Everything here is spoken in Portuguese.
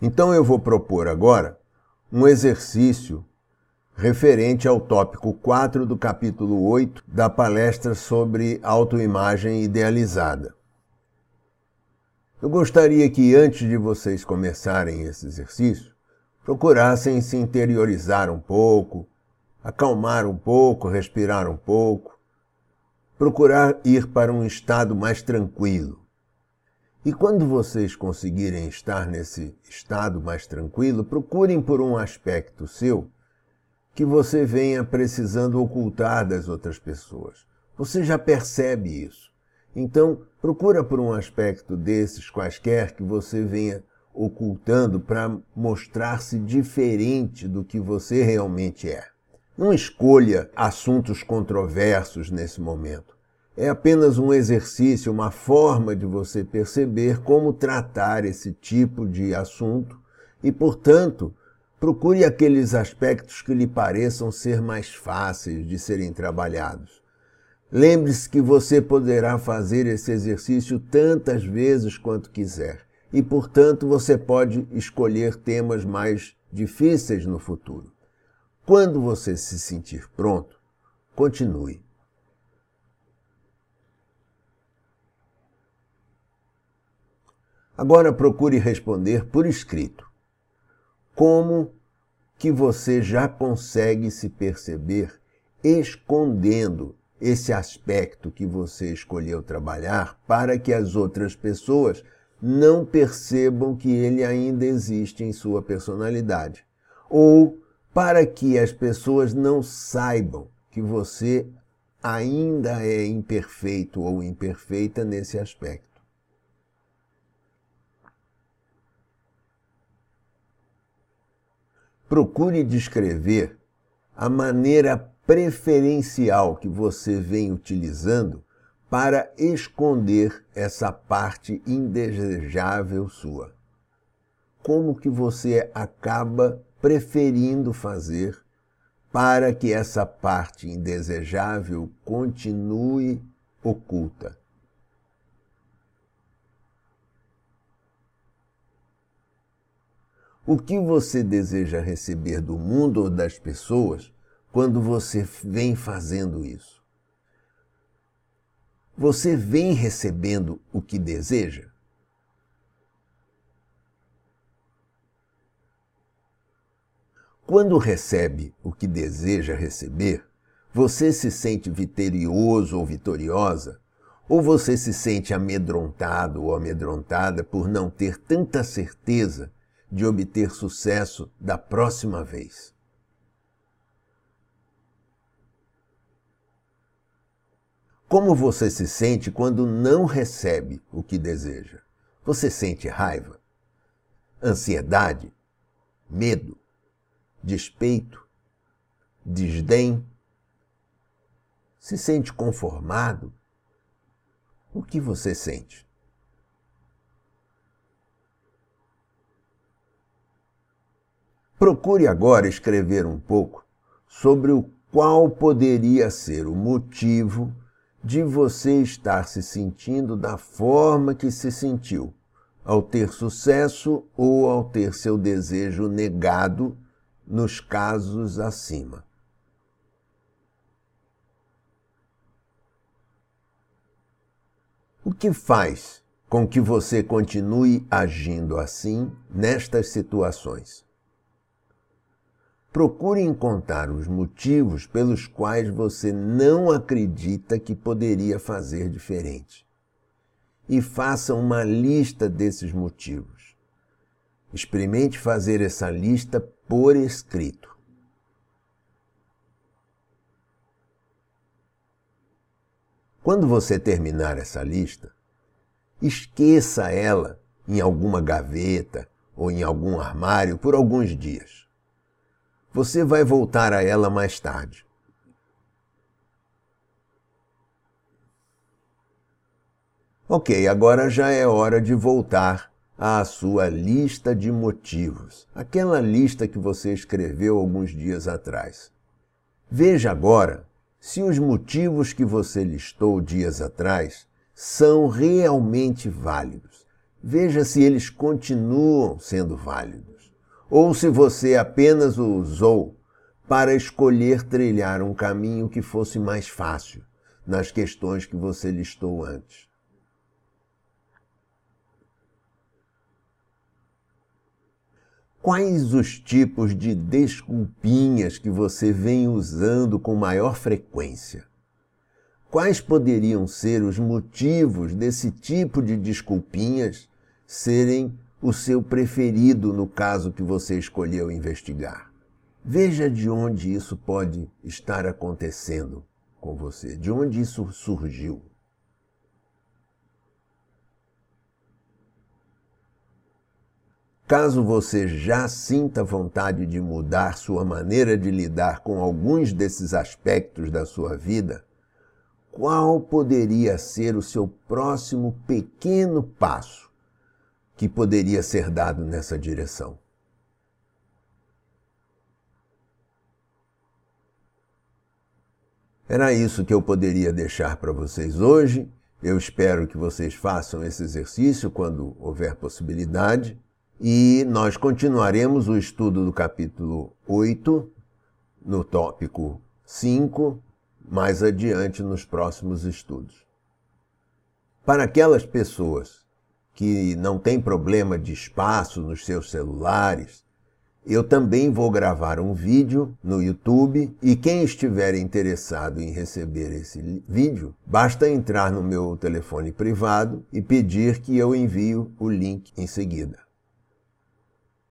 Então eu vou propor agora um exercício referente ao tópico 4 do capítulo 8 da palestra sobre autoimagem idealizada. Eu gostaria que antes de vocês começarem esse exercício, procurassem se interiorizar um pouco, acalmar um pouco, respirar um pouco, procurar ir para um estado mais tranquilo. E quando vocês conseguirem estar nesse estado mais tranquilo, procurem por um aspecto seu que você venha precisando ocultar das outras pessoas. Você já percebe isso. Então, procura por um aspecto desses quaisquer que você venha ocultando para mostrar-se diferente do que você realmente é. Não escolha assuntos controversos nesse momento é apenas um exercício, uma forma de você perceber como tratar esse tipo de assunto e, portanto, procure aqueles aspectos que lhe pareçam ser mais fáceis de serem trabalhados. Lembre-se que você poderá fazer esse exercício tantas vezes quanto quiser e, portanto, você pode escolher temas mais difíceis no futuro. Quando você se sentir pronto, continue. Agora procure responder por escrito. Como que você já consegue se perceber escondendo esse aspecto que você escolheu trabalhar para que as outras pessoas não percebam que ele ainda existe em sua personalidade? Ou para que as pessoas não saibam que você ainda é imperfeito ou imperfeita nesse aspecto? Procure descrever a maneira preferencial que você vem utilizando para esconder essa parte indesejável sua. Como que você acaba preferindo fazer para que essa parte indesejável continue oculta? O que você deseja receber do mundo ou das pessoas quando você vem fazendo isso? Você vem recebendo o que deseja? Quando recebe o que deseja receber, você se sente vitorioso ou vitoriosa? Ou você se sente amedrontado ou amedrontada por não ter tanta certeza de obter sucesso da próxima vez. Como você se sente quando não recebe o que deseja? Você sente raiva, ansiedade, medo, despeito, desdém? Se sente conformado? O que você sente? Procure agora escrever um pouco sobre o qual poderia ser o motivo de você estar se sentindo da forma que se sentiu, ao ter sucesso ou ao ter seu desejo negado nos casos acima. O que faz com que você continue agindo assim nestas situações? Procure encontrar os motivos pelos quais você não acredita que poderia fazer diferente. E faça uma lista desses motivos. Experimente fazer essa lista por escrito. Quando você terminar essa lista, esqueça ela em alguma gaveta ou em algum armário por alguns dias. Você vai voltar a ela mais tarde. Ok, agora já é hora de voltar à sua lista de motivos, aquela lista que você escreveu alguns dias atrás. Veja agora se os motivos que você listou dias atrás são realmente válidos. Veja se eles continuam sendo válidos, ou se você apenas o usou para escolher trilhar um caminho que fosse mais fácil nas questões que você listou antes. Quais os tipos de desculpinhas que você vem usando com maior frequência? Quais poderiam ser os motivos desse tipo de desculpinhas serem o seu preferido no caso que você escolheu investigar? Veja de onde isso pode estar acontecendo com você, de onde isso surgiu. Caso você já sinta vontade de mudar sua maneira de lidar com alguns desses aspectos da sua vida, qual poderia ser o seu próximo pequeno passo que poderia ser dado nessa direção? Era isso que eu poderia deixar para vocês hoje. Eu espero que vocês façam esse exercício quando houver possibilidade. E nós continuaremos o estudo do capítulo 8, no tópico 5, mais adiante nos próximos estudos. Para aquelas pessoas que não têm problema de espaço nos seus celulares, eu também vou gravar um vídeo no YouTube e quem estiver interessado em receber esse vídeo, basta entrar no meu telefone privado e pedir que eu envie o link em seguida.